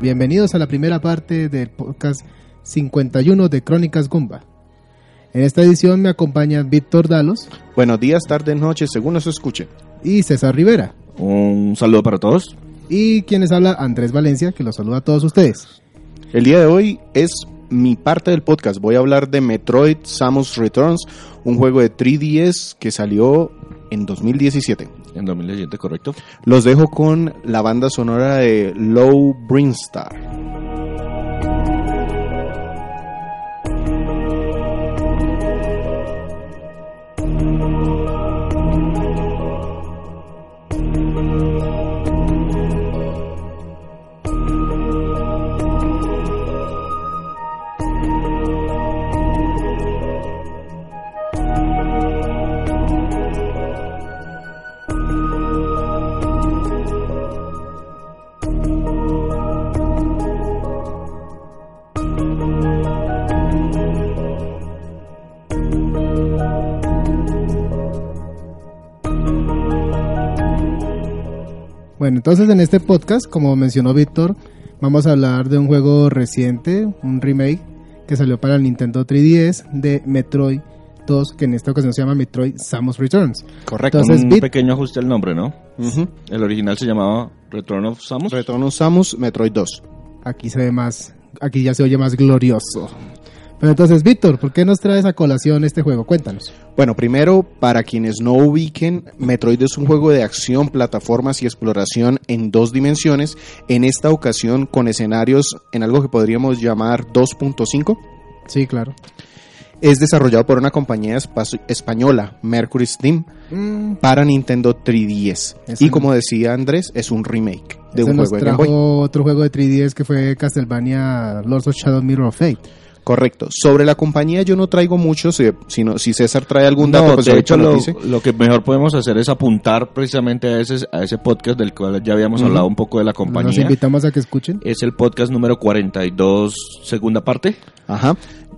Bienvenidos a la primera parte del podcast 51 de Crónicas Gumba. En esta edición me acompañan Víctor Dalos. Buenos días, tardes, noches, según nos escuche. Y César Rivera. Un saludo para todos. Y quienes habla Andrés Valencia, que los saluda a todos ustedes. El día de hoy es mi parte del podcast. Voy a hablar de Metroid Samus Returns, un juego de 3DS que salió en 2017. En 2017, correcto. Los dejo con la banda sonora de Low Brinstar. Bueno, entonces en este podcast, como mencionó Víctor, vamos a hablar de un juego reciente, un remake que salió para el Nintendo 3DS de Metroid 2, que en esta ocasión se llama Metroid Samus Returns. Correcto. Entonces, Un pequeño ajuste al nombre, ¿no? El original se llamaba Return of Samus. Return of Samus, Metroid 2. Aquí se ve más, aquí ya se oye más glorioso. Pero entonces, Víctor, ¿por qué nos traes a colación este juego? Cuéntanos. Bueno, primero, para quienes no ubiquen, Metroid es un juego de acción, plataformas y exploración en dos dimensiones, en esta ocasión con escenarios en algo que podríamos llamar 2.5. Sí, claro. Es desarrollado por una compañía espa- española, Mercury Steam, Mm, para Nintendo 3DS. Ese y no- como decía Andrés, es un remake de un nos juego de Game trajo Boy. otro juego de 3DS que fue Castlevania Lords of Shadow Mirror of Fate. Correcto. Sobre la compañía yo no traigo mucho, si, sino, si César trae algún No, dato, pues de hecho lo dice. lo que mejor podemos hacer es apuntar precisamente a ese, a ese podcast del cual ya habíamos hablado un poco de la compañía. invitamos a que escuchen. Es el podcast número 42, segunda parte. Ajá.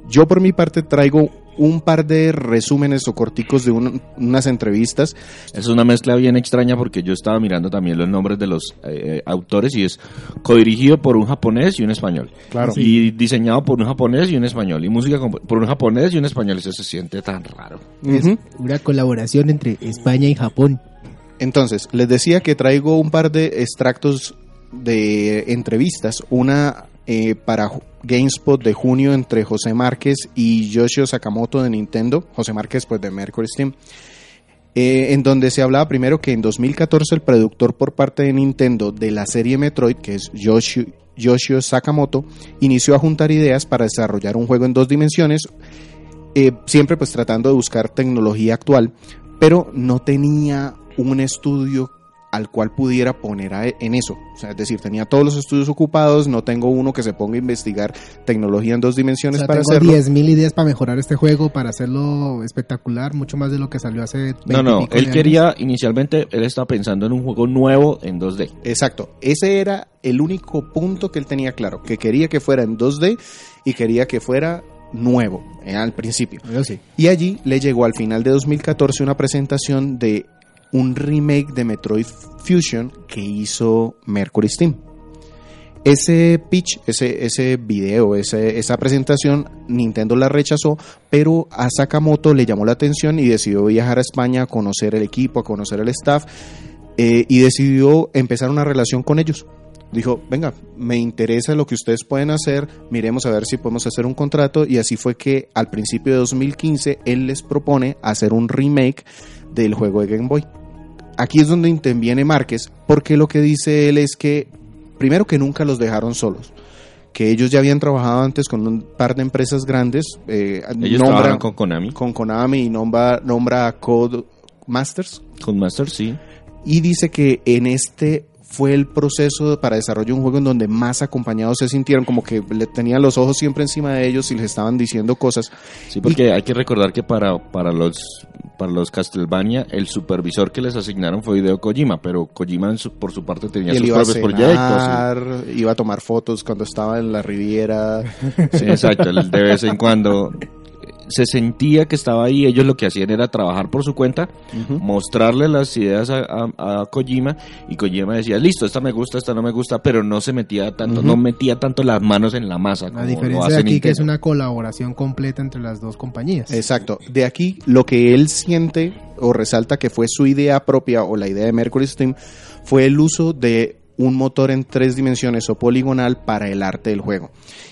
Yo por mi parte traigo un par de resúmenes o corticos de un- unas entrevistas. Es una mezcla bien extraña porque yo estaba mirando también los nombres de los eh, autores y es codirigido por un japonés y un español. Claro. Y diseñado por un japonés y un español. Y música por un japonés y un español. Eso se siente tan raro. Ujú. Una colaboración entre España y Japón. Entonces, les decía que traigo un par de extractos de entrevistas. Una eh, para GameSpot de junio entre José Márquez y Yoshio Sakamoto de Nintendo. José Márquez, pues de Mercury Steam. eh, en donde se hablaba primero que en 2014 el productor por parte de Nintendo de la serie Metroid, que es Yoshio, Sakamoto, inició a juntar ideas para desarrollar un juego en dos dimensiones, eh, siempre pues tratando de buscar tecnología actual, pero no tenía un estudio al cual pudiera poner a- en eso. O sea, es decir, tenía todos los estudios ocupados, no tengo uno que se ponga a investigar tecnología en dos O dimensiones sea, para tengo hacerlo. 10.000 ideas para mejorar este juego, para hacerlo espectacular, mucho más de lo que salió hace 20 No, no, él años. quería, inicialmente, él estaba pensando en un juego nuevo en 2D. Exacto, ese era el único punto que él tenía claro, que quería que fuera en 2D y quería que fuera nuevo eh, al principio. Sí. Y allí le llegó al final de 2014 una presentación de un remake de Metroid Fusion que hizo Mercury Steam. Ese pitch, ese, ese video, ese- esa presentación, Nintendo la rechazó, pero a Sakamoto le llamó la atención y decidió viajar a España a conocer el equipo, a conocer el staff, eh, y decidió empezar una relación con ellos. Dijo, venga, me interesa lo que ustedes pueden hacer, miremos a ver si podemos hacer un contrato, y así fue que al principio de 2015 él les propone hacer un remake del juego de Game Boy. Aquí es donde interviene Márquez, porque lo que dice él es que, primero que nunca los dejaron solos, que ellos ya habían trabajado antes con un par de empresas grandes, eh, Ellos nombra- con Konami, con Konami y nombra, nombra a Code Masters, con Master, sí. y dice que en este fue el proceso para desarrollo de un juego en donde más acompañados se sintieron, como que le tenían los ojos siempre encima de ellos y les estaban diciendo cosas. Sí, porque hay que recordar que para, para los para los Castlevania el supervisor que les asignaron fue Hideo Kojima, pero Kojima en su- por su parte tenía sus iba a propios proyectos. iba a tomar fotos cuando estaba en la Riviera. Sí, exacto, él de vez en cuando. Se sentía que estaba ahí, ellos lo que hacían era trabajar por su cuenta, mostrarle las ideas a, a- a Kojima y Kojima decía, listo, esta me gusta, esta no me gusta, pero no se metía tanto, no metía tanto las manos en la masa. lo diferencia hace de aquí que es una colaboración completa entre las dos compañías. Exacto. De aquí lo que él siente o resalta que fue su idea propia o la idea de Mercury Steam fue el uso de un motor en tres dimensiones o poligonal para el arte del juego.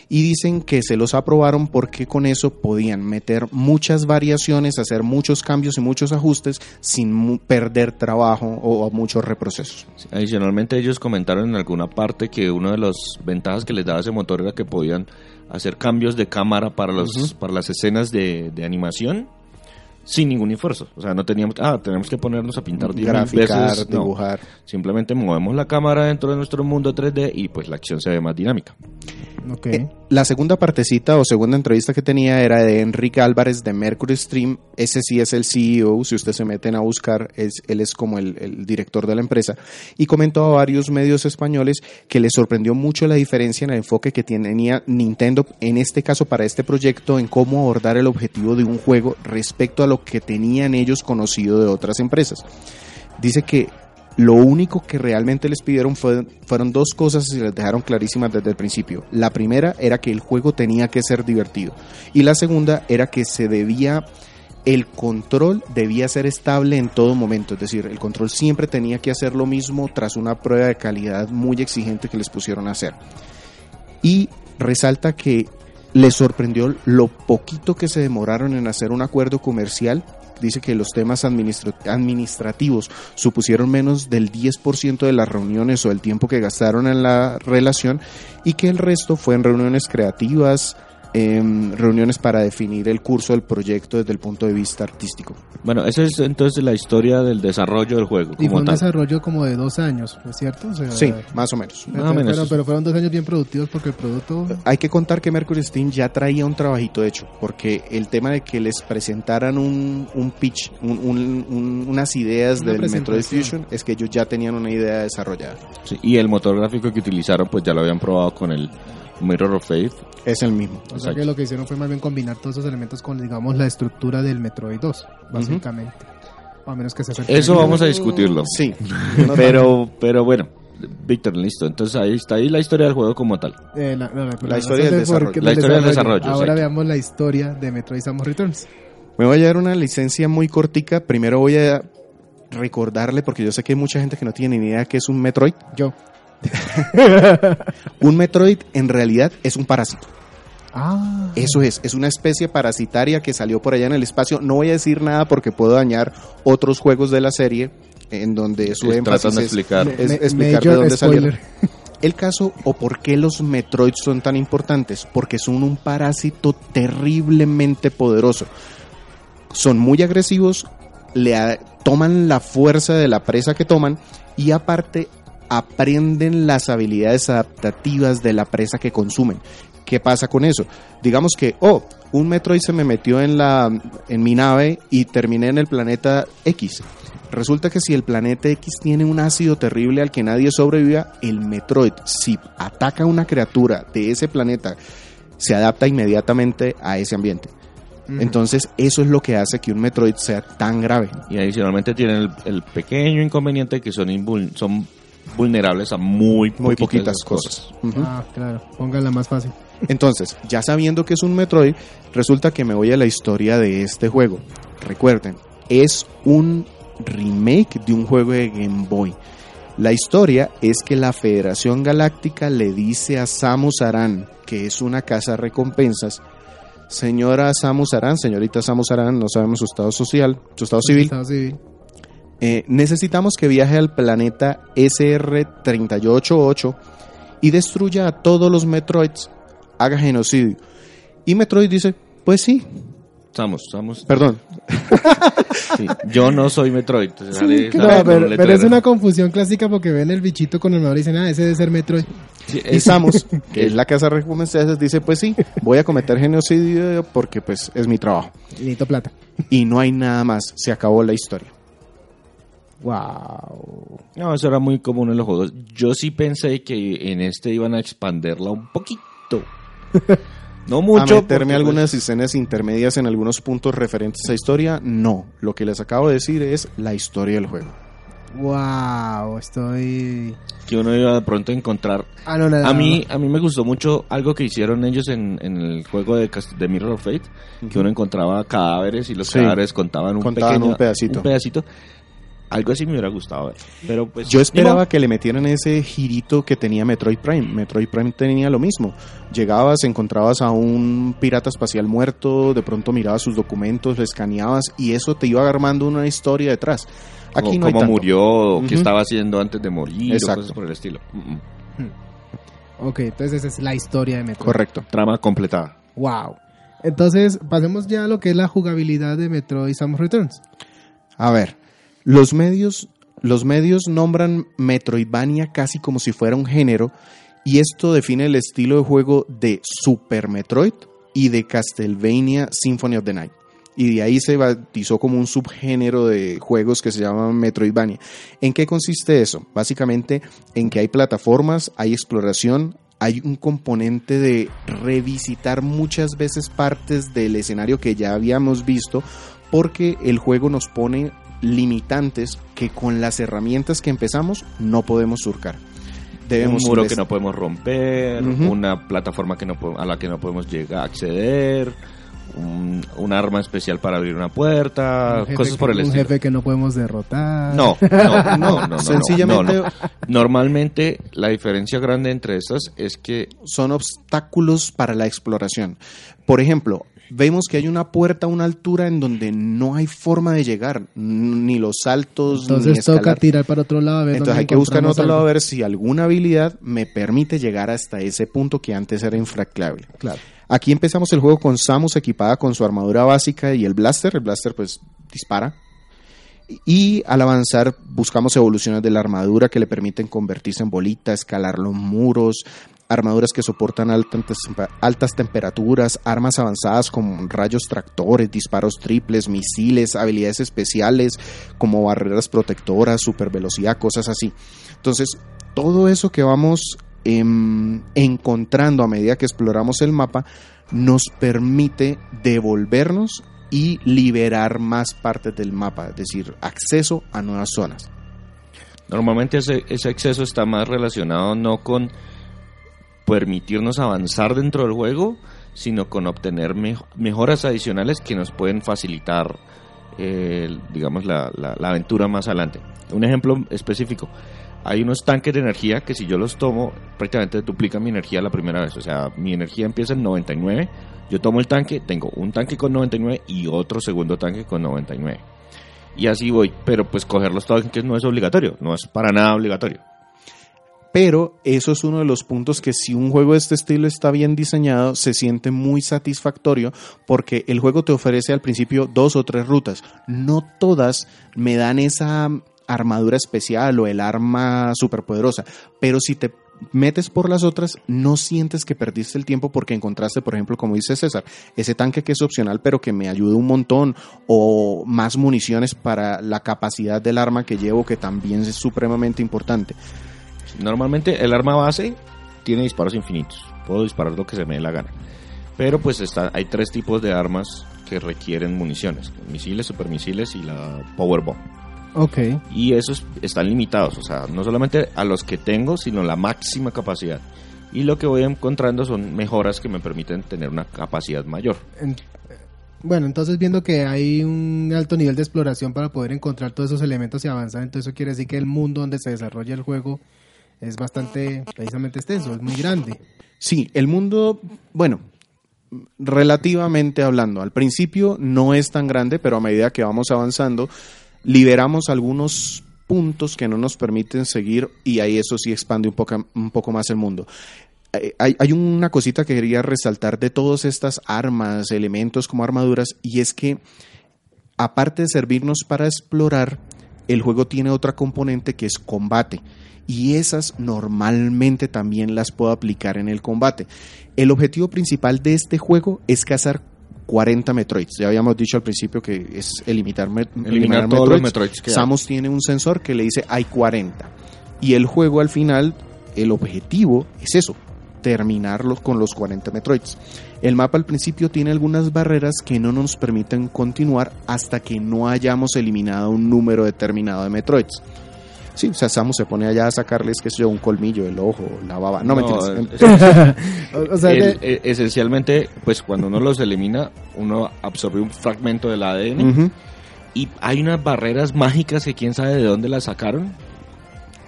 Y dicen que se los aprobaron porque con eso podían meter muchas variaciones, hacer muchos cambios y muchos ajustes sin perder trabajo o, o muchos reprocesos. Adicionalmente ellos comentaron en alguna parte que una de las ventajas que les daba ese motor era que podían hacer cambios de cámara para los para las escenas de, de animación sin ningún esfuerzo. O sea, no teníamos, ah, tenemos que ponernos a pintar 10.000 Graficar, veces. No. dibujar. Simplemente movemos la cámara dentro de nuestro mundo 3D y pues la acción se ve más dinámica. Ok. Eh, La segunda partecita o segunda entrevista que tenía era de Enrique Álvarez de Mercury Stream. Ese sí es el CEO, si ustedes se meten a buscar, es, él es como el, el director de la empresa. Y comentó a varios medios españoles que le sorprendió mucho la diferencia en el enfoque que tenía Nintendo, en este caso para este proyecto, en cómo abordar el objetivo de un juego respecto a lo que tenían ellos conocido de otras empresas. Dice que lo único que realmente les pidieron fue- fueron dos cosas y les dejaron clarísimas desde el principio. La primera era que el juego tenía que ser divertido. Y la segunda era que se debía, el control debía ser estable en todo momento. Es decir, el control siempre tenía que hacer lo mismo tras una prueba de calidad muy exigente que les pusieron a hacer. Y resalta que les sorprendió lo poquito que se demoraron en hacer un acuerdo comercial. Dice que los temas administra- administrativos supusieron menos del 10% de las reuniones o el tiempo que gastaron en la relación y que el resto fue en reuniones creativas, em, reuniones para definir el curso del proyecto desde el punto de vista artístico. Bueno, esa es entonces la historia del desarrollo del juego. y fue un tal. desarrollo como de dos años, ¿no es cierto? O sea, Sí, más o menos. pero, más o menos. pero- pero fueron dos años bien productivos porque el producto... Hay que contar que Mercury Steam ya traía un trabajito hecho, porque el tema de que les presentaran un, un pitch, un- un- un- unas ideas Una del Metroid. Fusion, es que ellos ya tenían una idea desarrollada. Sí, y el motor gráfico que utilizaron, pues ya lo habían probado con el Mirror of Faith. Es el mismo. O sea Exacto. que lo que hicieron fue más bien combinar todos esos elementos con, digamos, la estructura del Metroid 2, básicamente. O a menos que se Eso vamos a discutirlo. Sí. Pero, pero bueno, Víctor, listo. Entonces ahí está ahí la historia del juego como tal. Eh, la, no, no, La historia del desarrollo. La historia del desarrollo, Ahora exacto. veamos la historia de Metroid Samus Returns. Me voy a dar una licencia muy cortica. Primero voy a recordarle, porque yo sé que hay mucha gente que no tiene ni idea que es un Metroid. Yo. Un Metroid en realidad es un parásito. Ah. Eso es, es una especie parasitaria que salió por allá en el espacio. No voy a decir nada porque puedo dañar otros juegos de la serie en donde su Es- énfasis de es- explicar. es Me- explicar de dónde salieron. El caso o por qué los Metroid son tan importantes, porque son un parásito terriblemente poderoso. Son muy agresivos, le a- toman la fuerza de la presa que toman y aparte aprenden las habilidades adaptativas de la presa que consumen. ¿Qué pasa con eso? Digamos que, oh, un Metroid se me metió en la en mi nave y terminé en el planeta X. Resulta que si el planeta X tiene un ácido terrible al que nadie sobreviva, el Metroid, si ataca a una criatura de ese planeta, se adapta inmediatamente a ese ambiente. Entonces, eso es lo que hace que un Metroid sea tan grave. Y adicionalmente tienen el, el pequeño inconveniente que son, invul- son vulnerables a muy, Muy poquitas poquitas cosas. Ah, claro. Póngala más fácil. Entonces, ya sabiendo que es un Metroid, resulta que me voy a la historia de este juego. Recuerden, es un remake de un juego de Game Boy. La historia es que la Federación Galáctica le dice a Samus Aran, que es una casa recompensas, señora Samus Aran, señorita Samus Aran, no sabemos su estado social, su estado civil, Estado civil. Eh, necesitamos que viaje al planeta SR-388 y destruya a todos los Metroids, haga genocidio. Y Metroid dice, pues sí, Samus, Samus. perdón, sí. Yo no soy Metroid. entonces sale pero, es una confusión clásica porque ven el bichito con el madre y dicen, ah, ese debe ser Metroid. Sí, y Samus, que es la casa recompensas, dice, pues sí, voy a cometer genocidio porque pues es mi trabajo. Y necesito plata. Y no hay nada más, se acabó la historia. Wow. No, eso era muy común en los juegos. Yo sí pensé que en este iban a expanderla un poquito. No mucho. a meterme porque, algunas pues, escenas intermedias en algunos puntos referentes a historia, no. Lo que les acabo de decir es la historia del juego. Wow, estoy que uno iba de pronto a encontrar. anonadado. A mí, a mí me gustó mucho algo que hicieron ellos en, en el juego de, de Mirror of Fate, que uno encontraba cadáveres y los Sí. cadáveres contaban un Contaban pequeño un pedacito. un pedacito. Algo así me hubiera gustado ver. Pero pues Yo esperaba que le metieran ese girito que tenía Metroid Prime. Metroid Prime tenía lo mismo. Llegabas, encontrabas a un pirata espacial muerto, de pronto mirabas sus documentos, lo escaneabas y eso te iba armando una historia detrás. Aquí Como- no hay cómo tanto. murió, o qué estaba haciendo antes de morir, o Exacto. cosas por el estilo. Mm. Ok, entonces esa es la historia de Metroid. Correcto. Trama completada. Wow. Entonces, pasemos ya a lo que es la jugabilidad de Metroid Samus Returns. A ver, los medios, los medios nombran Metroidvania casi como si fuera un género y esto define el estilo de juego de Super Metroid y de Castlevania Symphony of the Night. Y de ahí se bautizó como un subgénero de juegos que se llaman Metroidvania. ¿En qué consiste eso? Básicamente en que hay plataformas, hay exploración, hay un componente de revisitar muchas veces partes del escenario que ya habíamos visto porque el juego nos pone limitantes que con las herramientas que empezamos no podemos surcar. Debemos un muro que no podemos romper, una plataforma que no a la que no podemos llegar a acceder, un, un arma especial para abrir una puerta, Un jefe cosas que- por el un estilo. jefe que no podemos derrotar. No, no, no, no, no, Sencillamente no, no. Normalmente la diferencia grande entre estas es que son obstáculos para la exploración. Por ejemplo, vemos que hay una puerta a una altura en donde no hay forma de llegar, ni los saltos, ni Entonces toca escalar. tirar para otro lado a ver Entonces hay que buscar en otro lado a ver si alguna habilidad me permite llegar hasta ese punto que antes era infraclable. Claro. Aquí empezamos el juego con Samus equipada con su armadura básica y el blaster. El blaster pues dispara. Y al avanzar buscamos evoluciones de la armadura que le permiten convertirse en bolita, escalar los muros, armaduras que soportan altas, altas temperaturas, armas avanzadas como rayos tractores, disparos triples, misiles, habilidades especiales como barreras protectoras, super velocidad, cosas así. Entonces, todo eso que vamos em, encontrando a medida que exploramos el mapa nos permite devolvernos y liberar más partes del mapa, es decir, acceso a nuevas zonas. normalmente ese, ese acceso está más relacionado no con permitirnos avanzar dentro del juego, sino con obtener mejo- mejoras adicionales que nos pueden facilitar, eh, digamos, la, la- la aventura más adelante. Un ejemplo específico. Hay unos tanques de energía que si yo los tomo, prácticamente duplican mi energía la primera vez. O sea, mi energía empieza en 99. Yo tomo el tanque, tengo un tanque con 99 y otro segundo tanque con 99. Y así voy. Pero pues coger los tanques no es obligatorio. No es para nada obligatorio. Pero eso es uno de los puntos que si un juego de este estilo está bien diseñado, se siente muy satisfactorio porque el juego te ofrece al principio dos o tres rutas. No todas me dan esa armadura especial o el arma superpoderosa, pero si te metes por las otras, no sientes que perdiste el tiempo porque encontraste, por ejemplo, como dice César, ese tanque que es opcional pero que me ayuda un montón o más municiones para la capacidad del arma que llevo que también es supremamente importante. Normalmente el arma base tiene disparos infinitos. Puedo disparar lo que se me dé la gana. Pero pues está, hay tres tipos de armas que requieren municiones. Misiles, supermisiles y la Power Bomb. Ok. Y esos están limitados. O sea, no solamente a los que tengo, sino la máxima capacidad. Y lo que voy encontrando son mejoras que me permiten tener una capacidad mayor. En- bueno, entonces viendo que hay un alto nivel de exploración para poder encontrar todos esos elementos y avanzar, entonces eso quiere decir que el mundo donde se desarrolla el juego es bastante, precisamente extenso, es muy grande. Sí, el mundo, bueno, relativamente hablando, al principio no es tan grande, pero a medida que vamos avanzando, liberamos algunos puntos que no nos permiten seguir y ahí eso sí expande un poco, un poco más el mundo. Hay, hay una cosita que quería resaltar de todas estas armas, elementos como armaduras, y es que aparte de servirnos para explorar, el juego tiene otra componente que es combate. Y esas normalmente también las puedo aplicar en el combate. El objetivo principal de este juego es cazar 40 Metroids. Ya habíamos dicho al principio que es eliminar, me- eliminar todos los Metroids. Metroids que hay. Samus tiene un sensor que le dice hay 40. Y el juego al final, el objetivo es eso, terminarlos con los 40 Metroids. El mapa al principio tiene algunas barreras que no nos permiten continuar hasta que no hayamos eliminado un número determinado de Metroids. Sí, o sea, Samus se pone allá a sacarles, qué sé yo, un colmillo, el ojo, la baba. No, No, mentiras. o, o sea, El- que- eh, esencialmente, pues cuando uno los elimina, uno absorbe un fragmento del ADN y hay unas barreras mágicas que quién sabe de dónde las sacaron.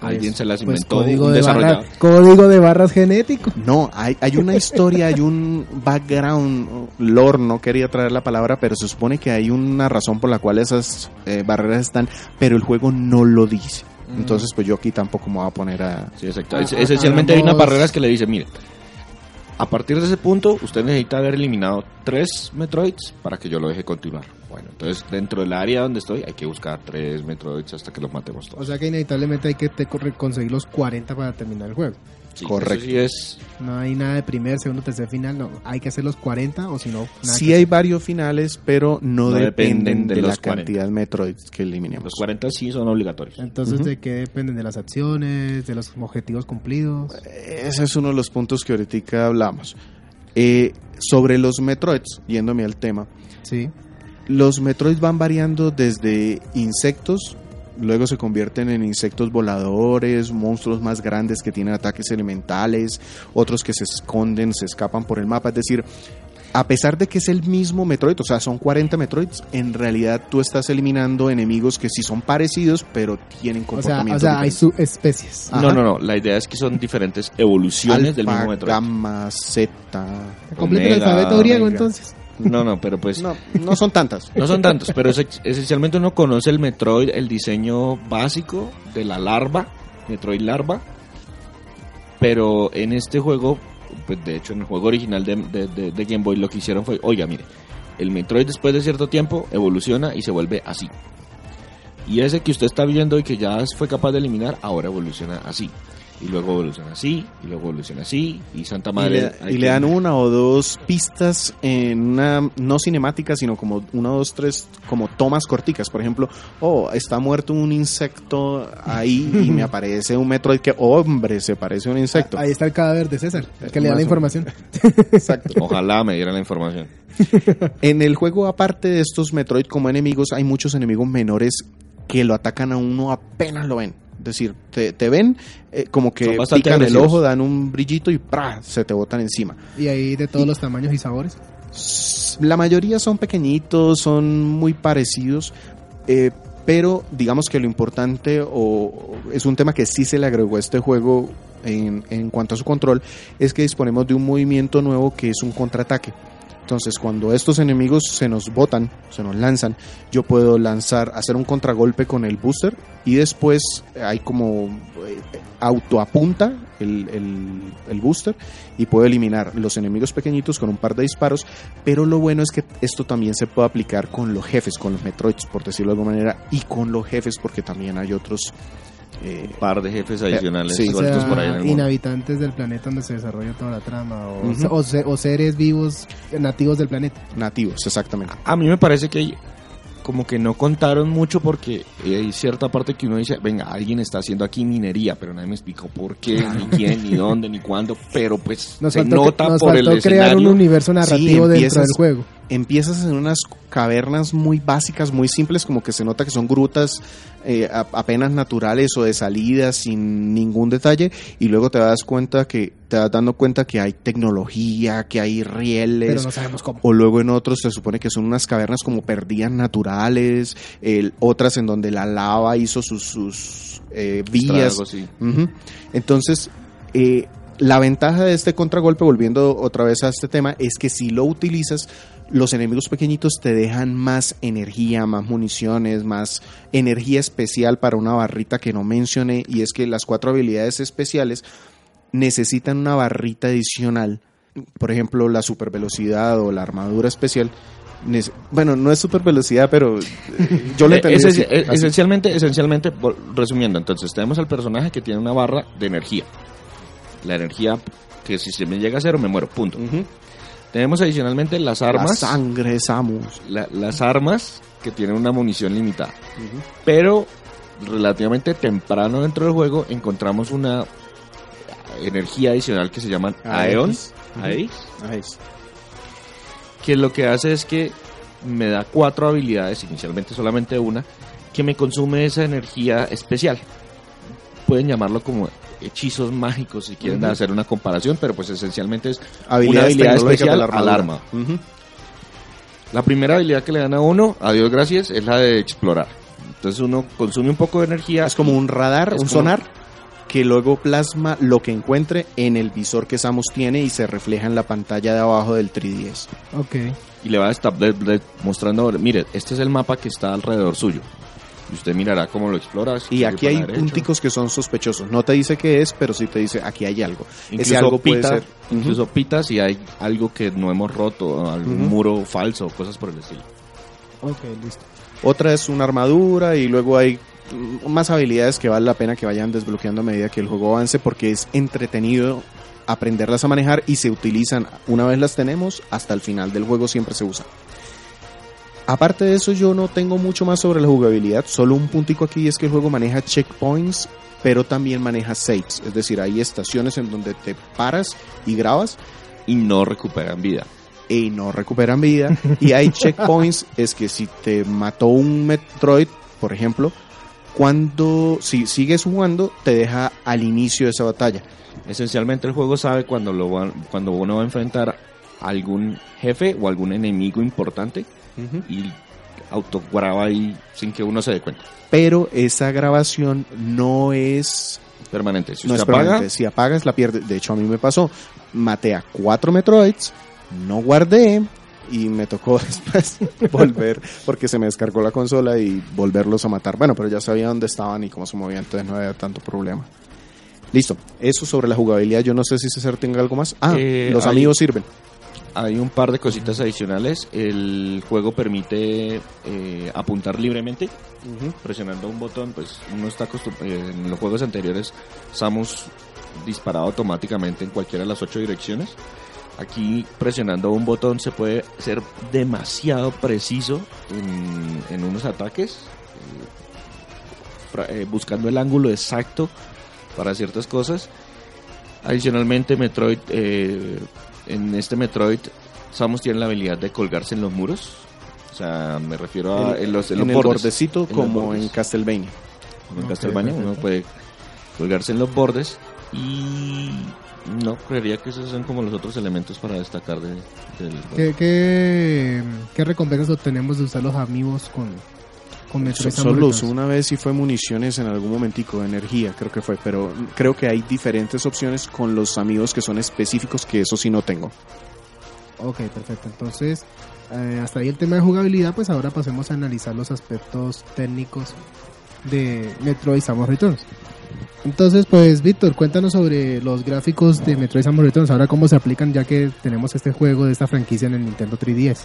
Alguien se las pues, inventó, código, un de barra- código de barras genético. No, hay, hay una historia, hay un background, lore, no quería traer la palabra, pero se supone que hay una razón por la cual esas eh, barreras están, pero el juego no lo dice. Entonces, pues yo aquí tampoco me voy a poner a... Sí, exacto. Es- esencialmente hay unas barreras que le dicen, mire, a partir de ese punto usted necesita haber eliminado tres Metroids para que yo lo deje continuar. Bueno, entonces dentro del área donde estoy hay que buscar tres Metroids hasta que los matemos todos. O sea que inevitablemente hay que te- conseguir los 40 para terminar el juego. Sí, correcto. eso sí es No hay nada de primer, segundo, tercer final. No, hay que hacer los 40 o si no, nada Sí hay varios finales, pero no, No dependen, dependen de, de la los 40. cantidad de Metroids que eliminemos. los 40 sí son obligatorios. Entonces. ¿de qué dependen? ¿De las acciones? ¿De los objetivos cumplidos? Ese es uno de los puntos que ahorita hablamos. Eh, sobre los Metroids, yéndome al tema, Sí. Los Metroids van variando desde insectos, luego se convierten en insectos voladores, monstruos más grandes que tienen ataques elementales, otros que se esconden, se escapan por el mapa. Es decir, a pesar de que es el mismo Metroid, o sea, son 40 Metroids, en realidad tú estás eliminando enemigos que sí son parecidos, pero tienen O sea, comportamientos o sea hay subespecies. Ajá. No, no, no. La idea es que son diferentes evoluciones del Alfa, mismo Metroid. gamma, Z. Completa el alfabeto griego, entonces. No, no, pero pues No, no son tantas. No son tantos, pero es- esencialmente uno conoce el Metroid, el diseño básico de la larva, Metroid larva, pero en este juego, pues de hecho en el juego original de, de- de- de Game Boy lo que hicieron fue, oiga, mire, el Metroid después de cierto tiempo evoluciona y se vuelve así. Y ese que usted está viendo y que ya fue capaz de eliminar, ahora evoluciona así. Y luego evoluciona así, y luego evoluciona así, y Santa Y Madre... le, hay y le dan una o dos pistas en una, no cinemática, sino como una, dos, tres, como tomas corticas. Por ejemplo, oh, está muerto un insecto ahí y me aparece un Metroid que, hombre, se parece a un insecto. Ahí está el cadáver de César, el que le da la información. Exacto. Ojalá me dieran la información. En el juego, aparte de estos Metroid como enemigos, hay muchos enemigos menores que lo atacan a uno apenas lo ven. Es decir, te, te ven eh, como que pican el ojo, dan un brillito y ¡pra! se te botan encima. Y ahí de todos los tamaños y sabores. La mayoría son pequeñitos, son muy parecidos, eh, pero digamos que lo importante o, o es un tema que sí se le agregó a este juego en, en cuanto a su control, es que disponemos de un movimiento nuevo que es un contraataque. Entonces, cuando estos enemigos se nos botan, se nos lanzan, yo puedo lanzar, hacer un contragolpe con el booster y después hay como eh, autoapunta el, el, el booster y puedo eliminar los enemigos pequeñitos con un par de disparos. Pero lo bueno es que esto también se puede aplicar con los jefes, con los Metroids, por decirlo de alguna manera, y con los jefes, porque también hay otros. Eh, par de jefes adicionales sí. O sueltos sea, por ahí en el mundo. inhabitantes del planeta donde se desarrolla toda la trama. O, Ujú. o se- o seres vivos nativos del planeta. nativos, exactamente. A mí me parece que como que no contaron mucho porque hay cierta parte que uno dice, venga, alguien está haciendo aquí minería, pero nadie me explicó por qué, ni quién, ni dónde, ni cuándo, pero pues Nos se faltó, nota nos por el crear un escenario. universo narrativo dentro empiezas- del juego. Empiezas en unas cavernas muy básicas, muy simples, como que se nota que son grutas eh, apenas naturales o de salida, sin ningún detalle, y luego te das cuenta que te das dando cuenta que hay tecnología, que hay rieles, Pero no sabemos cómo. o luego en otros se supone que son unas cavernas como perdidas naturales, el- otras en donde la lava hizo sus, sus eh, vías. Estragos, sí. Ujú. Entonces, eh, la ventaja de este contragolpe, volviendo otra vez a este tema, es que si lo utilizas, los enemigos pequeñitos te dejan más energía, más municiones, más energía especial para una barrita que no mencioné, y es que las cuatro habilidades especiales necesitan una barrita adicional. Por ejemplo, la super velocidad o la armadura especial. Bueno, no es super velocidad, pero eh, yo le Eh, entendí eh, esencialmente, esencialmente, resumiendo, entonces tenemos al personaje que tiene una barra de energía. La energía que si se me llega a cero me muero, punto. Ujú. Tenemos adicionalmente las La armas, sangre de Samus. la- las armas que tienen una munición limitada. Pero relativamente temprano dentro del juego encontramos una energía adicional que se llaman Aeons. Aeons, que lo que hace es que me da cuatro habilidades, inicialmente solamente una, que me consume esa energía especial. Pueden llamarlo como hechizos mágicos si quieren hacer una comparación, pero pues esencialmente es una Habilidades habilidad especial al arma. La primera habilidad que le dan a uno, a Dios gracias, es la de explorar. Entonces uno consume un poco de energía. Es como un radar, un como- sonar, que luego plasma lo que encuentre en el visor que Samus tiene y se refleja en la pantalla de abajo del 3DS. Ok. y le va a estar mostrando, mire, este es el mapa que está alrededor suyo. Y usted mirará cómo lo explora. si Y aquí hay punticos que son sospechosos. No te dice qué es, pero sí te dice aquí hay algo. Incluso Ese algo puede pita, ser. incluso pita si hay algo que no hemos roto, algún muro falso, cosas por el estilo. Ok, listo. Otra es una armadura y luego hay más habilidades que vale la pena que vayan desbloqueando a medida que el juego avance porque es entretenido aprenderlas a manejar y se utilizan una vez las tenemos hasta el final del juego siempre se usa. Aparte de eso yo no tengo mucho más sobre la jugabilidad, solo un puntico aquí es que el juego maneja checkpoints pero también maneja saves, es decir, hay estaciones en donde te paras y grabas Y no recuperan vida. y no recuperan vida. Y hay checkpoints, es que si te mató un Metroid, por ejemplo, cuando si sigues jugando, te deja al inicio de esa batalla. Esencialmente el juego sabe cuando, lo va- cuando uno va a enfrentar a algún jefe o algún enemigo importante y autograba ahí sin que uno se dé cuenta. Pero esa grabación no es, Permanente. Si no usted es apaga, permanente. Si apagas, la pierdes. De hecho, a mí me pasó. Maté a cuatro Metroids, no guardé. Y me tocó después volver porque se me descargó la consola y volverlos a matar. Bueno, pero ya sabía dónde estaban y cómo se movían, entonces no había tanto problema. Listo, eso sobre la jugabilidad. Yo no sé si César tenga algo más. Ah, Eh, los hay- amigos sirven. Hay un par de cositas adicionales. El juego permite eh, apuntar libremente. presionando un botón, pues uno está acostumbrado, en los juegos anteriores Samus disparaba automáticamente en cualquiera de las ocho direcciones. Aquí presionando un botón se puede ser demasiado preciso en, en unos ataques, eh, eh, buscando el ángulo exacto para ciertas cosas. Adicionalmente, Metroid, eh, en este Metroid, Samus tiene la habilidad de colgarse en los muros. O sea, me refiero a En- en los, en en los el bordes. bordecito como en Castlevania. Como en Castlevania, uno puede colgarse en los bordes y no creería que esos son como los otros elementos para destacar de, del. ¿Qué, qué, qué recompensas obtenemos de usar los amigos con, con Solo usé una vez y fue municiones en algún momentico de energía, creo que fue, pero creo que hay diferentes opciones con los amigos que son específicos que eso sí no tengo. Ok, perfecto. Entonces, eh, hasta ahí el tema de jugabilidad, pues ahora pasemos a analizar los aspectos técnicos de Metroid Samus Returns. Entonces, pues Víctor, cuéntanos sobre los gráficos de Metroid Samus Returns, ahora cómo se aplican ya que tenemos este juego de esta franquicia en el Nintendo 3DS.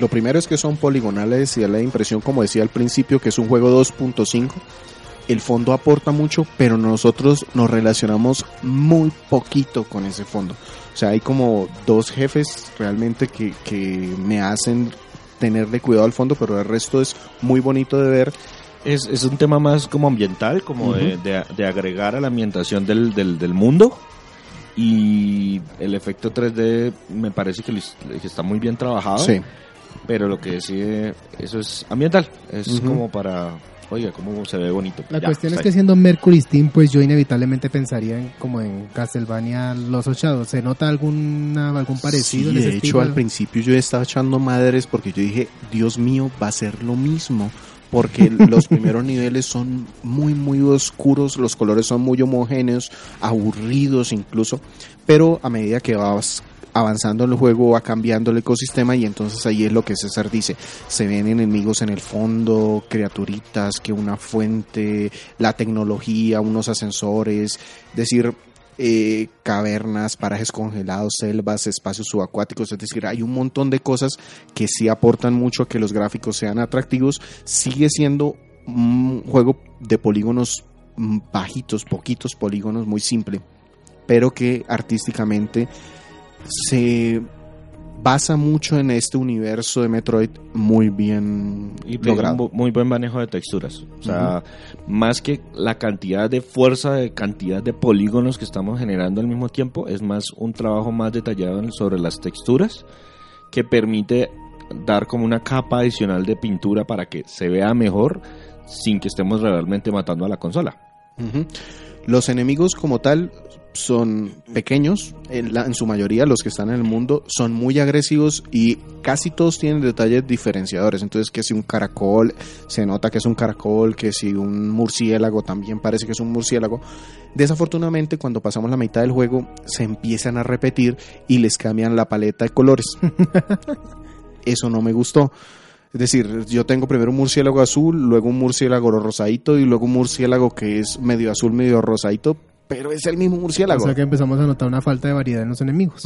Lo primero es que son poligonales y da la impresión, como decía al principio, que es un juego 2.5. El fondo aporta mucho, pero nosotros nos relacionamos muy poquito con ese fondo. O sea, hay como dos jefes realmente que, que me hacen tenerle cuidado al fondo, pero el resto es muy bonito de ver. Es, es un tema más como ambiental, como de, de- de agregar a la ambientación del, del, del mundo. Y el efecto 3D me parece que está muy bien trabajado. Sí. Pero lo que decide, eso es ambiental. Es Ujú. como para, oiga, cómo se ve bonito. La Ya, cuestión es que ahí. siendo Mercury Steam, pues yo inevitablemente pensaría en, como en Castlevania Los Ochados. ¿Se nota alguna, algún parecido Sí, en ese de hecho estilo? al principio yo estaba echando madres porque yo dije, Dios mío, va a ser lo mismo. Porque los primeros niveles son muy, muy oscuros, los colores son muy homogéneos, aburridos incluso. Pero a medida que vas avanzando en el juego va cambiando el ecosistema y entonces ahí es lo que César dice. Se ven enemigos en el fondo, criaturitas, que una fuente, la tecnología, unos ascensores, es decir, eh, cavernas, parajes congelados, selvas, espacios subacuáticos, es decir, hay un montón de cosas que sí aportan mucho a que los gráficos sean atractivos. Sigue siendo un juego de polígonos mm, bajitos, poquitos polígonos, muy simple, pero que artísticamente se basa mucho en este universo de Metroid muy bien Y logrado. muy buen manejo de texturas. O sea, más que la cantidad de fuerza, de cantidad de polígonos que estamos generando al mismo tiempo, es más un trabajo más detallado sobre las texturas que permite dar como una capa adicional de pintura para que se vea mejor sin que estemos realmente matando a la consola. Los enemigos como tal son pequeños, en, la- en su mayoría los que están en el mundo son muy agresivos y casi todos tienen detalles diferenciadores. Entonces que si un caracol se nota que es un caracol, que si un murciélago también parece que es un murciélago. Desafortunadamente cuando pasamos la mitad del juego se empiezan a repetir y les cambian la paleta de colores. Eso no me gustó. Es decir, yo tengo primero un murciélago azul, luego un murciélago rosadito y luego un murciélago que es medio azul, medio rosadito, pero es el mismo O murciélago. sea que empezamos a notar una falta de variedad en los enemigos.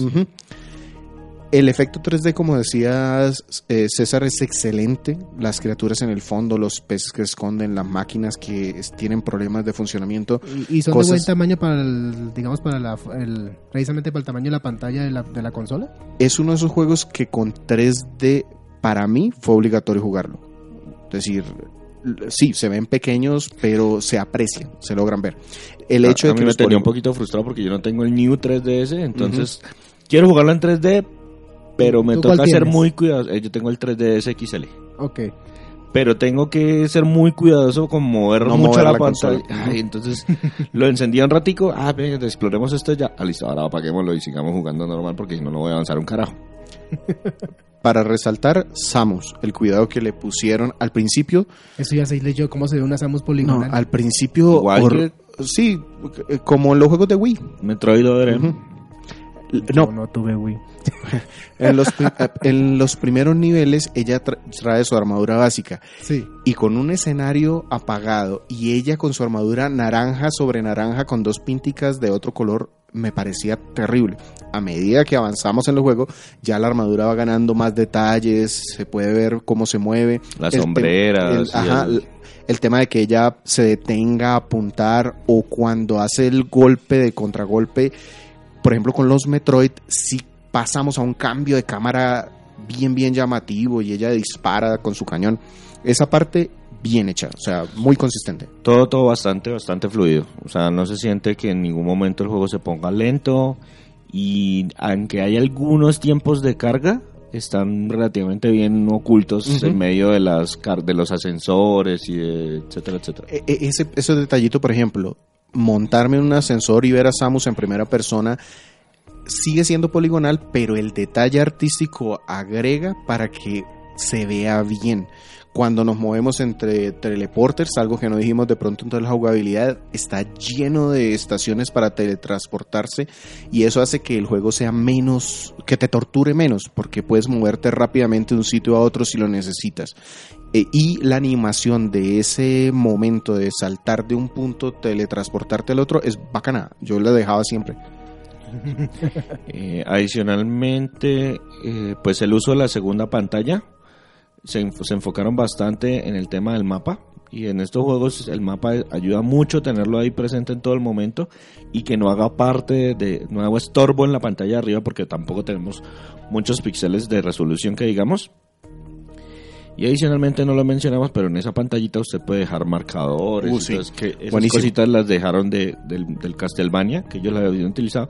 El efecto 3D, como decías, eh, César, es excelente. Las criaturas en el fondo, los peces que esconden, las máquinas que es- tienen problemas de funcionamiento. Y, y son Cosas- de buen tamaño para el, digamos, para la, el, precisamente para el tamaño de la pantalla de la, de la consola. Es uno de esos juegos que con 3D, para mí, fue obligatorio jugarlo. Es decir, sí, se ven pequeños, pero se aprecian, se logran ver. El A- hecho a, de mí que me tenía un poquito frustrado porque yo no tengo el New 3DS, entonces quiero jugarlo en 3D, pero me ¿Tú cuál toca ser muy cuidadoso. Eh, yo tengo el 3DS XL. Ok. Pero tengo que ser muy cuidadoso con mover No mucho mover la, la pantalla. Ay, entonces lo encendía un ratico. Ah, venga, exploremos esto ya. Ah, listo, ahora apaguémoslo y sigamos jugando normal porque si no, no voy a avanzar un carajo. Para resaltar, Samus, el cuidado que le pusieron al principio. Eso ya se leyó cómo se ve una Samus No, poligonal. al principio. Sí, como en los juegos de Wii. Metroid Other M. Yo No, no tuve Wii. en los, en los primeros niveles ella tra- trae su armadura básica Sí. y con un escenario apagado y ella con su armadura naranja sobre naranja con dos pínticas de otro color me parecía terrible. A medida que avanzamos en el juego, ya la armadura va ganando más detalles, se puede ver cómo se mueve. Las El sombreras. el- ajá, el tema de que ella se detenga a apuntar o cuando hace el golpe de contragolpe, por ejemplo con los Metroid, si pasamos a un cambio de cámara bien, bien llamativo y ella dispara con su cañón. Esa parte bien hecha, o sea, muy consistente. Todo, todo bastante, bastante fluido. O sea, no se siente que en ningún momento el juego se ponga lento. Y aunque hay algunos tiempos de carga, están relativamente bien ocultos en medio de las de los ascensores y de etcétera, etcétera. E- e- ese, ese detallito, por ejemplo, montarme en un ascensor y ver a Samus en primera persona sigue siendo poligonal, pero el detalle artístico agrega para que se vea bien. Cuando nos movemos entre teleporters, algo que no dijimos de pronto en toda la jugabilidad, está lleno de estaciones para teletransportarse y eso hace que el juego sea menos, que te torture menos, porque puedes moverte rápidamente de un sitio a otro si lo necesitas. Eh, y la animación de ese momento de saltar de un punto, teletransportarte al otro, es bacana. Yo la dejaba siempre. Eh, adicionalmente, eh, pues el uso de la segunda pantalla se, se enfocaron bastante en el tema del mapa. Y en estos juegos el mapa ayuda mucho tenerlo ahí presente en todo el momento y que no haga parte de, no haga estorbo en la pantalla de arriba porque tampoco tenemos muchos píxeles de resolución que digamos. Y adicionalmente no lo mencionamos, pero en esa pantallita usted puede dejar marcadores. Uh, sí. entonces que esas Buenísimo. cositas las dejaron de, del, del Castlevania, que ellos la habían utilizado.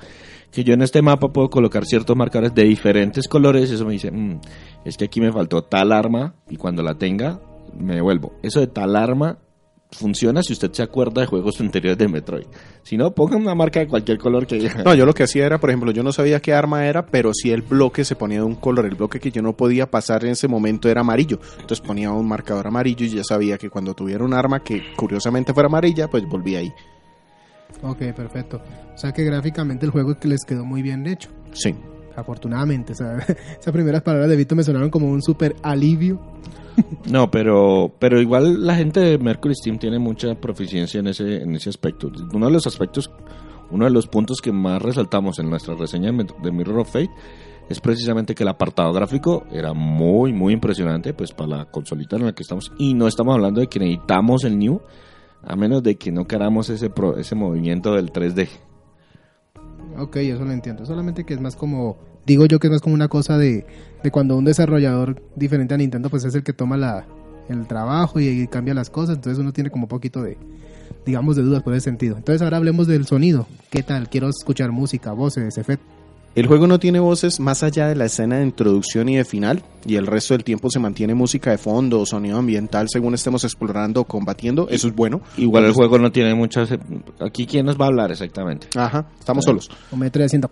Que yo en este mapa puedo colocar ciertos marcadores de diferentes colores. Y eso me dice, "Mm, es que aquí me faltó tal arma y cuando la tenga me devuelvo. Eso de tal arma funciona si usted se acuerda de juegos anteriores de Metroid. Si no, ponga una marca de cualquier color que diga. No, yo lo que hacía era, por ejemplo, yo no sabía qué arma era, pero si el bloque se ponía de un color, el bloque que yo no podía pasar en ese momento era amarillo. Entonces ponía un marcador amarillo y ya sabía que cuando tuviera un arma que curiosamente fuera amarilla, pues volvía ahí. Ok, perfecto. O sea que gráficamente el juego que les quedó muy bien hecho. Sí. Afortunadamente. O sea, esas primeras palabras de Vito me sonaron como un súper alivio. No, pero, pero igual la gente de Mercury Steam tiene mucha proficiencia en ese, en ese aspecto. Uno de los aspectos, uno de los puntos que más resaltamos en nuestra reseña de Mirror of Fate es precisamente que el apartado gráfico era muy, muy impresionante, pues para la consolita en la que estamos. Y no estamos hablando de que necesitamos el New, a menos de que no queramos ese, pro- ese movimiento del 3D. Ok, eso lo entiendo. Solamente que es más como digo yo que es más como una cosa de, de cuando un desarrollador diferente a Nintendo pues es el que toma la, el trabajo y, y cambia las cosas, entonces uno tiene como un poquito de, digamos, de dudas por ese sentido. Entonces ahora hablemos del sonido. ¿Qué tal? Quiero escuchar música, voces, efectos. El juego no tiene voces más allá de la escena de introducción y de final, y el resto del tiempo se mantiene música de fondo o sonido ambiental según estemos explorando o combatiendo. Eso es bueno. Igual el juego no tiene muchas... Aquí, ¿quién nos va a hablar exactamente? Ajá, estamos solos. O me estoy haciendo...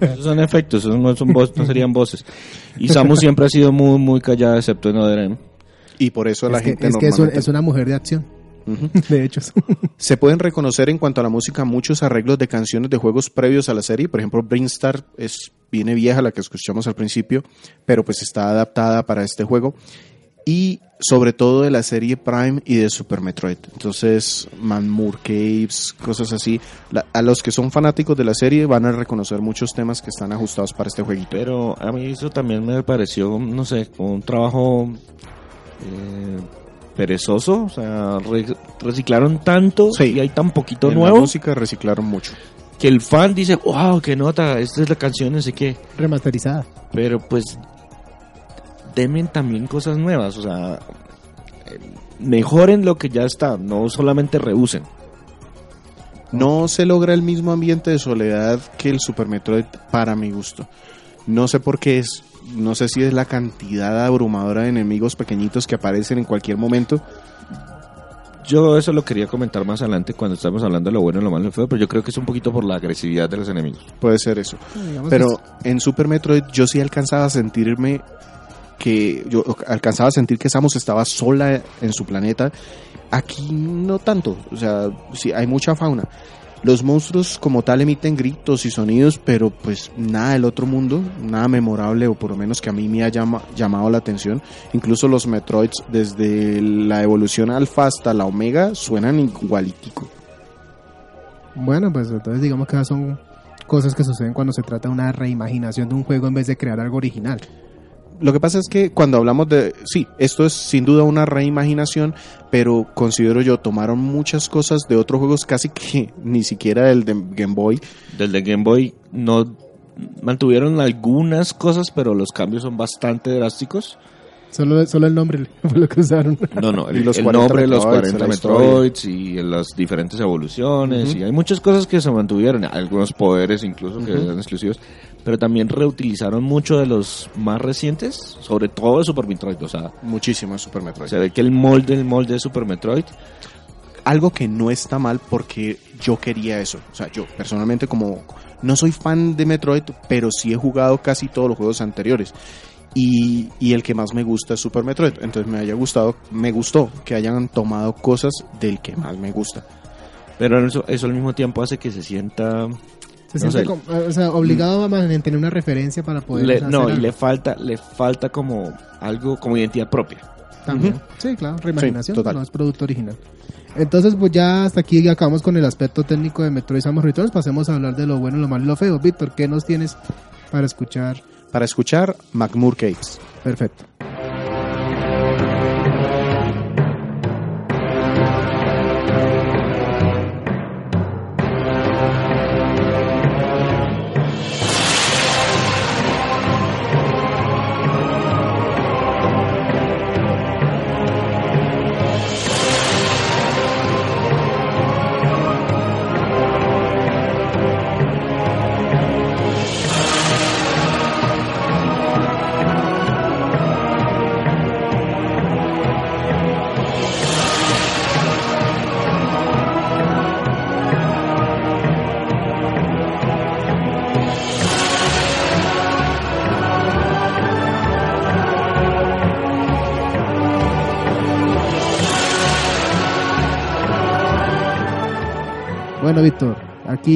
Esos son efectos, esos no, son voz- no serían voces. Y Samus siempre ha sido muy, muy callada, excepto en Other Y por eso la es que, gente es, que es, un- normalmente- es una mujer de acción. Ujú. De hecho, Se pueden reconocer en cuanto a la música muchos arreglos de canciones de juegos previos a la serie. Por ejemplo, Brinstar es viene vieja, la que escuchamos al principio, pero pues está adaptada para este juego. Y sobre todo de la serie Prime y de Super Metroid. Entonces, Manmur Caves, cosas así. La- a los que son fanáticos de la serie van a reconocer muchos temas que están ajustados para este jueguito. Pero a mí eso también me pareció, no sé, como un trabajo eh, perezoso. O sea, re- reciclaron tanto Sí. y hay tan poquito En la nuevo música reciclaron mucho. que el fan dice, wow, qué nota, esta es la canción, no sé qué. remasterizada. Pero pues temen también cosas nuevas, o sea, eh, mejoren lo que ya está, no solamente reusen. No se logra el mismo ambiente de soledad que el Super Metroid para mi gusto. No sé por qué es. No sé si es la cantidad abrumadora de enemigos pequeñitos que aparecen en cualquier momento. Yo eso lo quería comentar más adelante cuando estamos hablando de lo bueno y lo malo y lo feo, pero yo creo que es un poquito por la agresividad de los enemigos. Puede ser eso. Pero que en Super Metroid yo sí alcanzaba a sentirme que yo alcanzaba a sentir que Samus estaba sola en su planeta. Aquí no tanto, o sea, sí hay mucha fauna. Los monstruos como tal emiten gritos y sonidos, pero pues nada del otro mundo, nada memorable o por lo menos que a mí me ha llama- llamado la atención. Incluso los Metroids desde la evolución alfa hasta la omega suenan igualitico. Bueno, pues entonces digamos que son cosas que suceden cuando se trata de una reimaginación de un juego en vez de crear algo original. Lo que pasa es que cuando hablamos de, sí, esto es sin duda una reimaginación, pero considero yo tomaron muchas cosas de otros juegos casi que ni siquiera del de Game Boy. Del de Game Boy no mantuvieron algunas cosas, pero los cambios son bastante drásticos. Solo, solo el nombre fue lo que usaron. No, no, el, Y los el 40 nombre de los Metroids, 40 la historia. Metroids y las diferentes evoluciones. Ujú. Y hay muchas cosas que se mantuvieron, algunos poderes incluso que Ujú. eran exclusivos. Pero también reutilizaron mucho de los más recientes, sobre todo de Super Metroid. O sea, Muchísimo en Super Metroid. se ve que el molde, el molde de Super Metroid Algo que no está mal porque yo quería eso. O sea, yo personalmente como no soy fan de Metroid, pero sí he jugado casi todos los juegos anteriores. Y, y el que más me gusta es Super Metroid. Entonces me haya gustado, me gustó que hayan tomado cosas del que más me gusta. Pero eso, eso al mismo tiempo hace que se sienta... Se No siente sé. como- o sea, obligado a mantener una referencia para poder le- hacer no, y le falta, le falta como algo, como identidad propia. También. Sí, claro, reimaginación, Sí, total. no es producto original. Entonces, pues ya hasta aquí acabamos con el aspecto técnico de Metroid Samus Returns. Pasemos a hablar de lo bueno, lo malo y lo feo. Víctor, ¿qué nos tienes para escuchar? Para escuchar McMur Caves. Perfecto.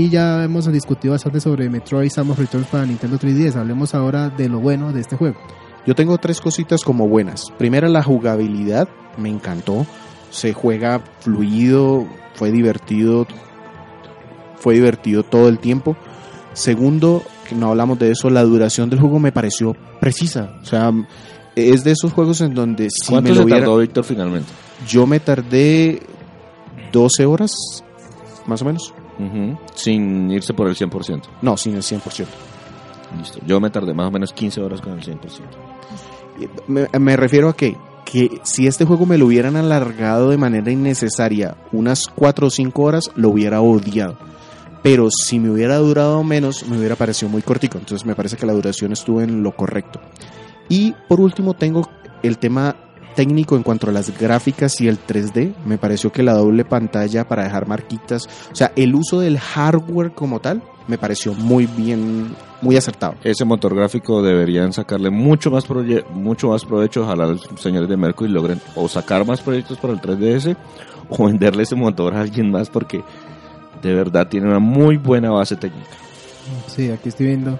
Aquí ya hemos discutido bastante sobre Metroid Samus Returns para Nintendo 3DS. Hablemos ahora de lo bueno de este juego. Yo tengo tres cositas como buenas. Primera, la jugabilidad. Me encantó. Se juega fluido, fue divertido. Fue divertido todo el tiempo. Segundo, que no hablamos de eso, la duración del juego me pareció precisa. O sea, es de esos juegos en donde si ¿Cuánto me lo se hubiera... tardó Víctor finalmente? Yo me tardé 12 horas, más o menos. Sin irse por el 100%. No, sin el 100%. Listo. Yo me tardé más o menos 15 horas con el 100%. Me, me refiero a que, que si este juego me lo hubieran alargado de manera innecesaria unas 4 o 5 horas, lo hubiera odiado. Pero si me hubiera durado menos, me hubiera parecido muy cortico. Entonces me parece que la duración estuvo en lo correcto. Y por último tengo el tema técnico en cuanto a las gráficas y el 3D. Me pareció que la doble pantalla para dejar marquitas, o sea, el uso del hardware como tal, me pareció muy bien, muy acertado. Ese motor gráfico deberían sacarle mucho más, proye- mucho más provecho. Ojalá los señores de Mercury logren o sacar más proyectos para el 3DS o venderle ese motor a alguien más porque de verdad tiene una muy buena base técnica. Sí, aquí estoy viendo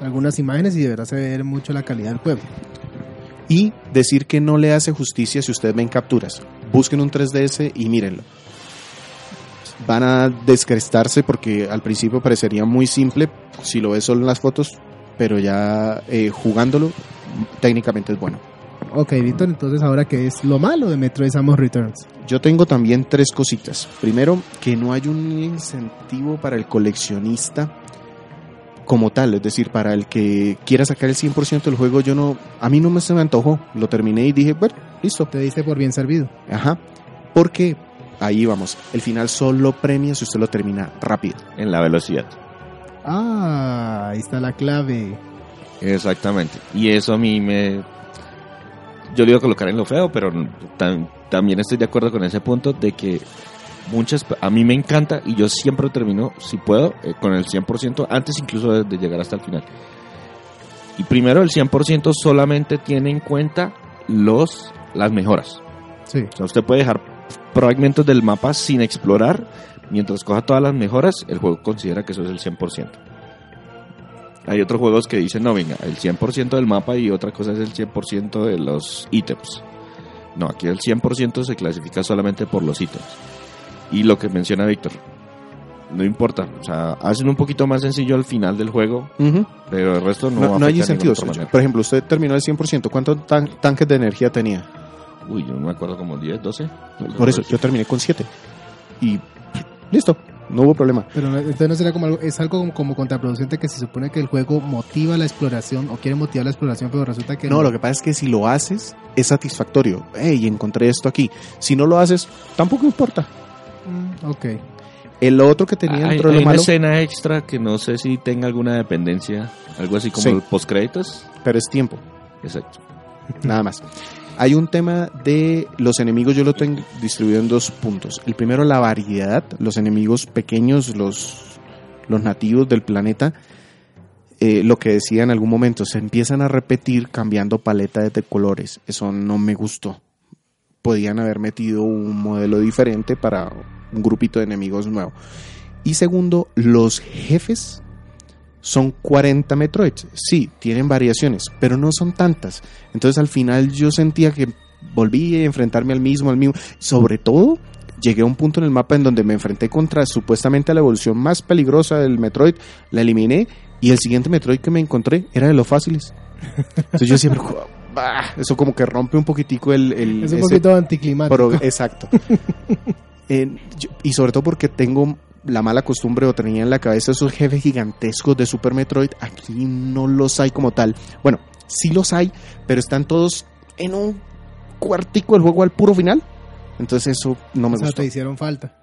algunas imágenes y de verdad se ve mucho la calidad del juego. Y decir que no le hace justicia si ustedes ven capturas. Busquen un 3DS y mírenlo. Van a descrestarse porque al principio parecería muy simple si lo ves solo en las fotos, pero ya eh, jugándolo técnicamente es bueno. Ok, Víctor, entonces ahora qué es lo malo de Metroid Samus Returns. Yo tengo también tres cositas. Primero, que no hay un incentivo para el coleccionista como tal, es decir, para el que quiera sacar el 100% del juego, yo no, a mí no me se me antojó. Lo terminé y dije, bueno, listo. Te diste por bien servido. Ajá. Porque ahí vamos, el final solo premia si usted lo termina rápido. En la velocidad. Ah, ahí está la clave. Exactamente. Y eso a mí me... Yo le iba a colocar en lo feo, pero tam- también estoy de acuerdo con ese punto de que muchas... A mí me encanta y yo siempre termino, si puedo, eh, con el 100%, antes incluso de, de llegar hasta el final. Y primero el 100% solamente tiene en cuenta los las mejoras. Sí. O sea, usted puede dejar fragmentos del mapa sin explorar. Mientras coja todas las mejoras, el juego considera que eso es el 100%. Hay otros juegos que dicen, no, venga, el 100% del mapa y otra cosa es el 100% de los ítems. No, aquí el 100% se clasifica solamente por los ítems. Y lo que menciona Víctor, no importa. O sea, hacen un poquito más sencillo al final del juego, pero el resto no, No, no hay incentivos. Por ejemplo, usted terminó el 100%. ¿Cuántos tan- tanques de energía tenía? Uy, yo no me acuerdo como 10, 12. Por eso, yo terminé con 7. Y listo, no hubo problema. Pero no- entonces no será como algo, es algo como, como contraproducente que se supone que el juego motiva la exploración o quiere motivar la exploración, pero resulta que No, lo que pasa es que si lo haces, es satisfactorio. Hey, encontré esto aquí. Si no lo haces, tampoco importa. Mm, ok. El otro que tenía hay, dentro de hay lo una malo, escena extra que no sé si tenga alguna dependencia, algo así como Sí. el postcréditos. pero es tiempo. Exacto. Nada más. Hay un tema de los enemigos, yo lo tengo distribuido en dos puntos. El primero, la variedad, los enemigos pequeños, los, los nativos del planeta, eh, lo que decía en algún momento, se empiezan a repetir cambiando paletas de colores. Eso no me gustó. Podían haber metido un modelo diferente para un grupito de enemigos nuevo. Y segundo, los jefes son 40 Metroids. Sí, tienen variaciones, pero no son tantas. Entonces al final yo sentía que volví a enfrentarme al mismo, al mismo. Sobre todo, llegué a un punto en el mapa en donde me enfrenté contra supuestamente la evolución más peligrosa del Metroid, la eliminé y el siguiente Metroid que me encontré era de los fáciles. Entonces yo siempre, bah, eso como que rompe un poquitico el... el- Es un ese poquito anticlimático. pro- exacto. Eh, yo- y sobre todo porque tengo la mala costumbre o tenía en la cabeza esos jefes gigantescos de Super Metroid. Aquí no los hay como tal. Bueno, sí los hay, pero están todos en un cuartico del juego al puro final. Entonces eso no me o sea, gustó. te hicieron falta.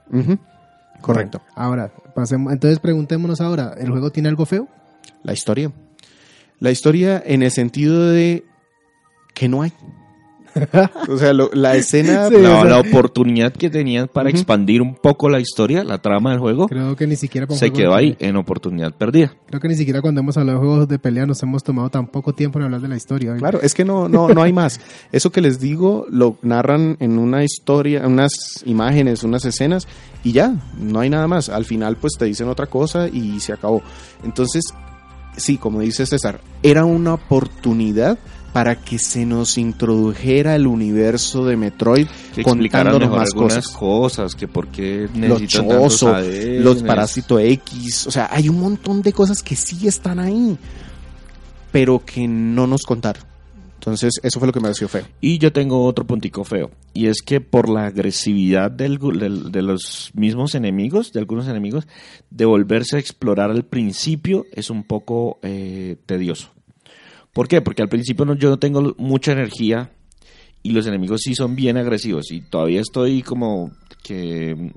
Correcto. Bueno, ahora, pasemos, entonces preguntémonos ahora, ¿el juego tiene algo feo? La historia. La historia en el sentido de que no hay. o sea, lo- la escena... Sí, la, o sea- la oportunidad que tenían para expandir un poco la historia, la trama del juego, Creo que ni siquiera se quedó ahí en oportunidad perdida. Creo que ni siquiera cuando hemos hablado de juegos de pelea nos hemos tomado tan poco tiempo en hablar de la historia. ¿eh? Claro, es que no, no, no hay más. Eso que les digo lo narran en una historia, unas imágenes, unas escenas y ya, no hay nada más. Al final pues te dicen otra cosa y se acabó. Entonces, sí, como dice César, era una oportunidad para que se nos introdujera el universo de Metroid Que contándonos más cosas. cosas, que por qué Los ADNs. los parásitos X, o sea, hay un montón de cosas que sí están ahí, pero que no nos contaron. Entonces, eso fue lo que me pareció feo. Y yo tengo otro puntico feo. Y es que por la agresividad del, gu- del- de los mismos enemigos, de algunos enemigos, de volverse a explorar al principio es un poco eh, tedioso. ¿Por qué? Porque al principio no, yo no tengo mucha energía y los enemigos sí son bien agresivos. Y todavía estoy como que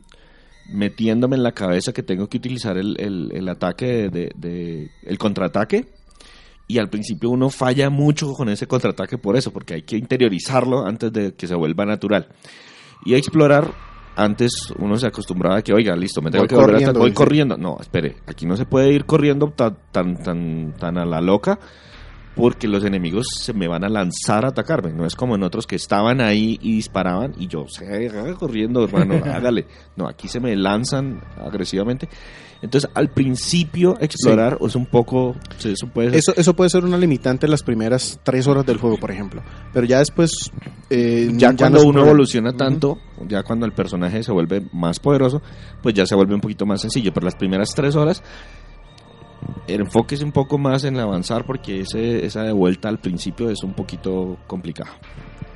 metiéndome en la cabeza que tengo que utilizar el, el- el ataque de, de- de- el contraataque y al principio uno falla mucho con ese contraataque por eso, porque hay que interiorizarlo antes de que se vuelva natural. Y a explorar, antes uno se acostumbraba a que, oiga, listo, me tengo Voy que volver a corriendo, voy corriendo. No, espere, aquí no se puede ir corriendo tan, tan, tan, tan a la loca, porque los enemigos se me van a lanzar a atacarme. No es como en otros que estaban ahí y disparaban y yo, se corriendo, hermano, hágale. No, aquí se me lanzan agresivamente. Entonces, al principio, explorar es un poco. sí, Eso puede Eso, eso puede ser una limitante las primeras tres horas del juego, por ejemplo. Pero ya después... eh, ya cuando uno evoluciona tanto, ya cuando el personaje se vuelve más poderoso, pues ya se vuelve un poquito más sencillo. Pero las primeras tres horas, el enfoque es un poco más en avanzar porque ese, esa de vuelta al principio es un poquito complicado.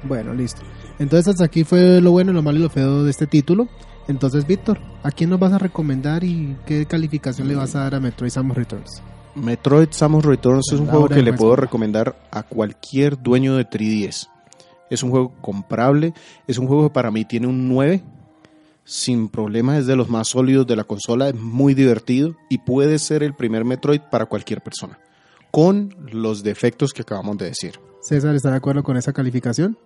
Bueno, listo. Entonces hasta aquí fue lo bueno, lo malo y lo feo de este título. Entonces, Víctor, ¿a quién nos vas a recomendar y qué calificación le vas a dar a Metroid Samus Returns? Metroid Samus Returns es un juego que le más puedo recomendar a cualquier dueño de 3DS. Es un juego comprable, es un juego que para mí tiene un 9, sin problema, es de los más sólidos de la consola, es muy divertido y puede ser el primer Metroid para cualquier persona, con los defectos que acabamos de decir. César, ¿está de acuerdo con esa calificación?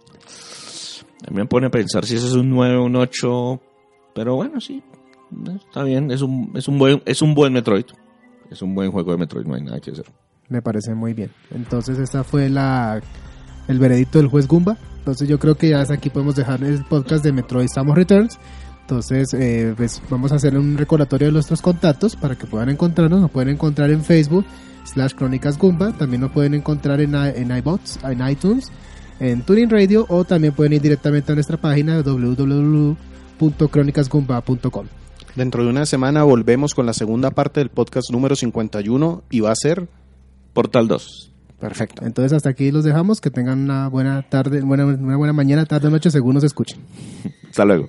A mí me pone a pensar si eso es un 9 o un 8, pero bueno, sí, está bien, es un, es un, buen, es un buen Metroid. Es un buen juego de Metroid, no hay nada que hacer. Me parece muy bien. Entonces, esta fue la el veredicto del juez Gumba. Entonces, yo creo que ya hasta aquí podemos dejar el podcast de Metroid Samus Returns. Entonces, eh, pues, vamos a hacer un recordatorio de nuestros contactos para que puedan encontrarnos. Nos pueden encontrar en Facebook, slash Crónicas Gumba. También nos pueden encontrar en, iBots, en iTunes, en Tuning Radio o también pueden ir directamente a nuestra página www.crónicasgumba.com. Dentro de una semana volvemos con la segunda parte del podcast número 51 y va a ser Portal 2. perfecto. Entonces, hasta aquí los dejamos. Que tengan una buena tarde, buena, una buena mañana, tarde, noche, según nos escuchen. Hasta luego.